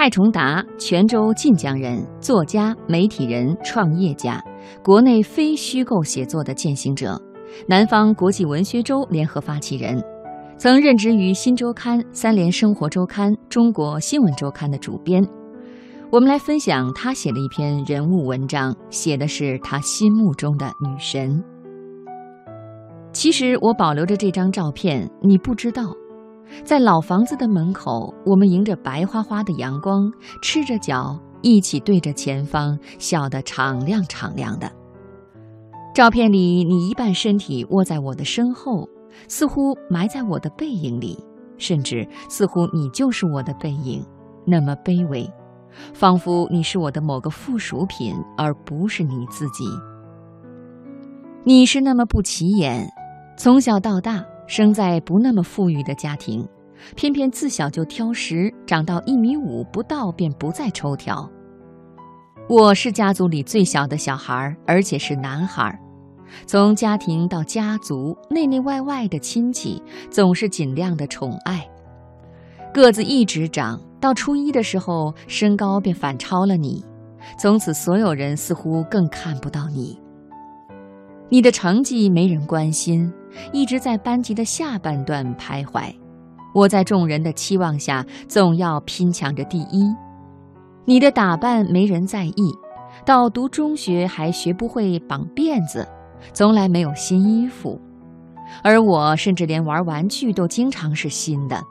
蔡崇达，泉州晋江人，作家、媒体人、创业家，国内非虚构写作的践行者，南方国际文学周联合发起人，曾任职于《新周刊》《三联生活周刊》《中国新闻周刊》的主编。我们来分享他写的一篇人物文章，写的是他心目中的女神。其实我保留着这张照片，你不知道。在老房子的门口，我们迎着白花花的阳光，赤着脚，一起对着前方笑得敞亮敞亮的。照片里，你一半身体窝在我的身后，似乎埋在我的背影里，甚至似乎你就是我的背影，那么卑微，仿佛你是我的某个附属品，而不是你自己。你是那么不起眼，从小到大。生在不那么富裕的家庭，偏偏自小就挑食，长到一米五不到便不再抽条。我是家族里最小的小孩，而且是男孩。从家庭到家族，内内外外的亲戚总是尽量的宠爱。个子一直长，到初一的时候，身高便反超了你。从此，所有人似乎更看不到你。你的成绩没人关心。一直在班级的下半段徘徊，我在众人的期望下总要拼抢着第一。你的打扮没人在意，到读中学还学不会绑辫子，从来没有新衣服，而我甚至连玩玩具都经常是新的。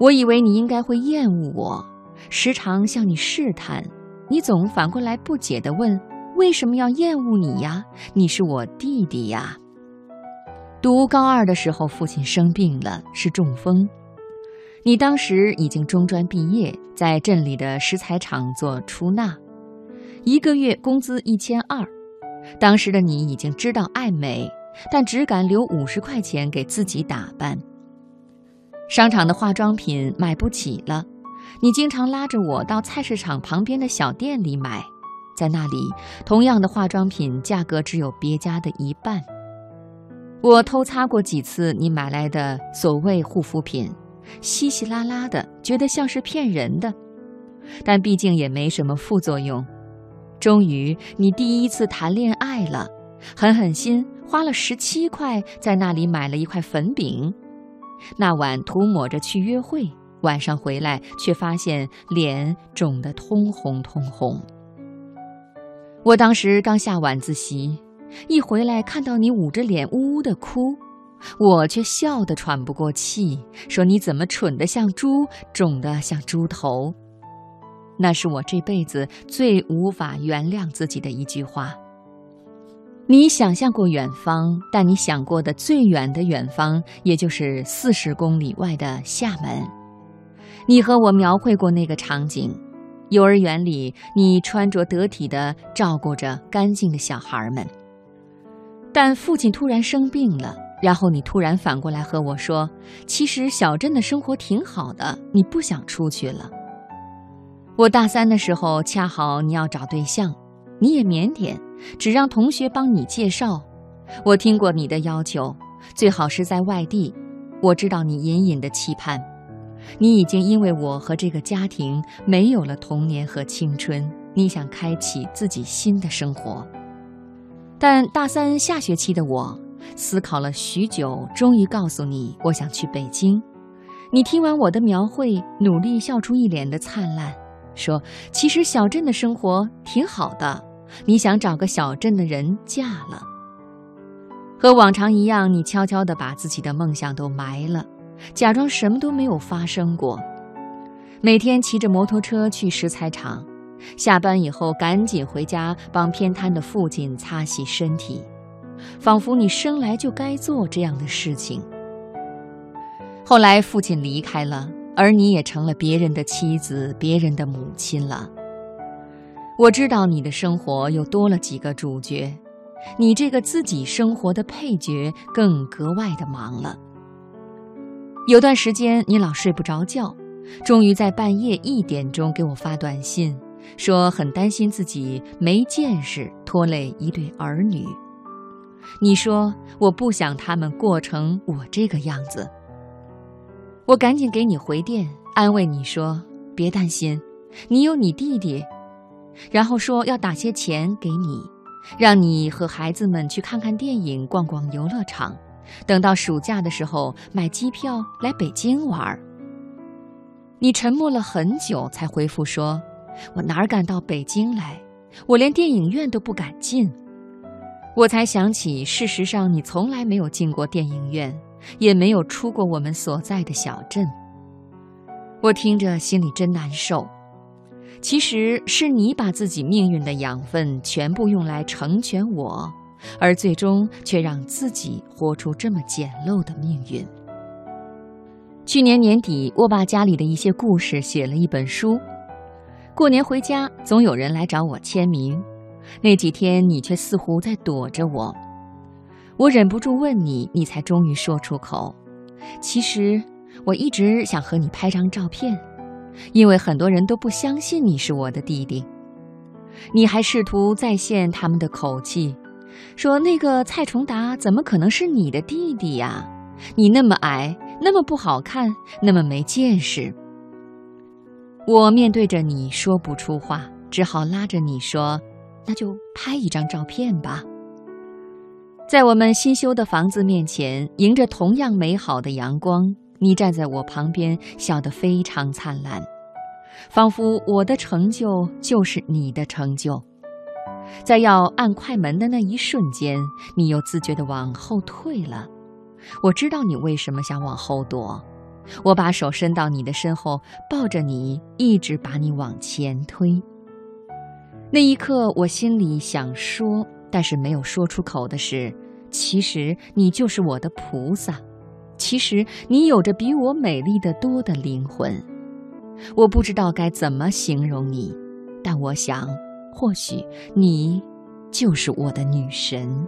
我以为你应该会厌恶我，时常向你试探，你总反过来不解地问：为什么要厌恶你呀？你是我弟弟呀。读高二的时候，父亲生病了，是中风。你当时已经中专毕业，在镇里的石材厂做出纳，一个月工资一千二。当时的你已经知道爱美，但只敢留五十块钱给自己打扮。商场的化妆品买不起了，你经常拉着我到菜市场旁边的小店里买，在那里，同样的化妆品价格只有别家的一半。我偷擦过几次你买来的所谓护肤品，稀稀拉拉的，觉得像是骗人的，但毕竟也没什么副作用。终于，你第一次谈恋爱了，狠狠心花了十七块在那里买了一块粉饼，那晚涂抹着去约会，晚上回来却发现脸肿得通红通红。我当时刚下晚自习。一回来看到你捂着脸呜呜的哭，我却笑得喘不过气，说你怎么蠢得像猪，肿得像猪头。那是我这辈子最无法原谅自己的一句话。你想象过远方，但你想过的最远的远方，也就是四十公里外的厦门。你和我描绘过那个场景：幼儿园里，你穿着得体的照顾着干净的小孩们。但父亲突然生病了，然后你突然反过来和我说：“其实小镇的生活挺好的，你不想出去了。”我大三的时候恰好你要找对象，你也腼腆，只让同学帮你介绍。我听过你的要求，最好是在外地。我知道你隐隐的期盼，你已经因为我和这个家庭没有了童年和青春，你想开启自己新的生活。但大三下学期的我，思考了许久，终于告诉你，我想去北京。你听完我的描绘，努力笑出一脸的灿烂，说：“其实小镇的生活挺好的，你想找个小镇的人嫁了。”和往常一样，你悄悄地把自己的梦想都埋了，假装什么都没有发生过。每天骑着摩托车去石材厂。下班以后，赶紧回家帮偏瘫的父亲擦洗身体，仿佛你生来就该做这样的事情。后来父亲离开了，而你也成了别人的妻子、别人的母亲了。我知道你的生活又多了几个主角，你这个自己生活的配角更格外的忙了。有段时间你老睡不着觉，终于在半夜一点钟给我发短信。说很担心自己没见识，拖累一对儿女。你说我不想他们过成我这个样子。我赶紧给你回电，安慰你说别担心，你有你弟弟。”然后说要打些钱给你，让你和孩子们去看看电影、逛逛游乐场，等到暑假的时候买机票来北京玩。你沉默了很久，才回复说：“我哪敢到北京来？我连电影院都不敢进。”我才想起，事实上你从来没有进过电影院，也没有出过我们所在的小镇。我听着心里真难受。其实是你把自己命运的养分全部用来成全我，而最终却让自己活出这么简陋的命运。去年年底，我把家里的一些故事写了一本书。过年回家，总有人来找我签名。那几天，你却似乎在躲着我。我忍不住问你，你才终于说出口：“其实我一直想和你拍张照片。”因为很多人都不相信你是我的弟弟，你还试图再现他们的口气，说那个蔡崇达怎么可能是你的弟弟呀？你那么矮，那么不好看，那么没见识。我面对着你说不出话，只好拉着你说：“那就拍一张照片吧。”在我们新修的房子面前，迎着同样美好的阳光。你站在我旁边，笑得非常灿烂，仿佛我的成就就是你的成就。在要按快门的那一瞬间，你又自觉地往后退了。我知道你为什么想往后躲。我把手伸到你的身后，抱着你，一直把你往前推。那一刻，我心里想说，但是没有说出口的是，其实你就是我的菩萨。其实你有着比我美丽的多的灵魂，我不知道该怎么形容你，但我想，或许你就是我的女神。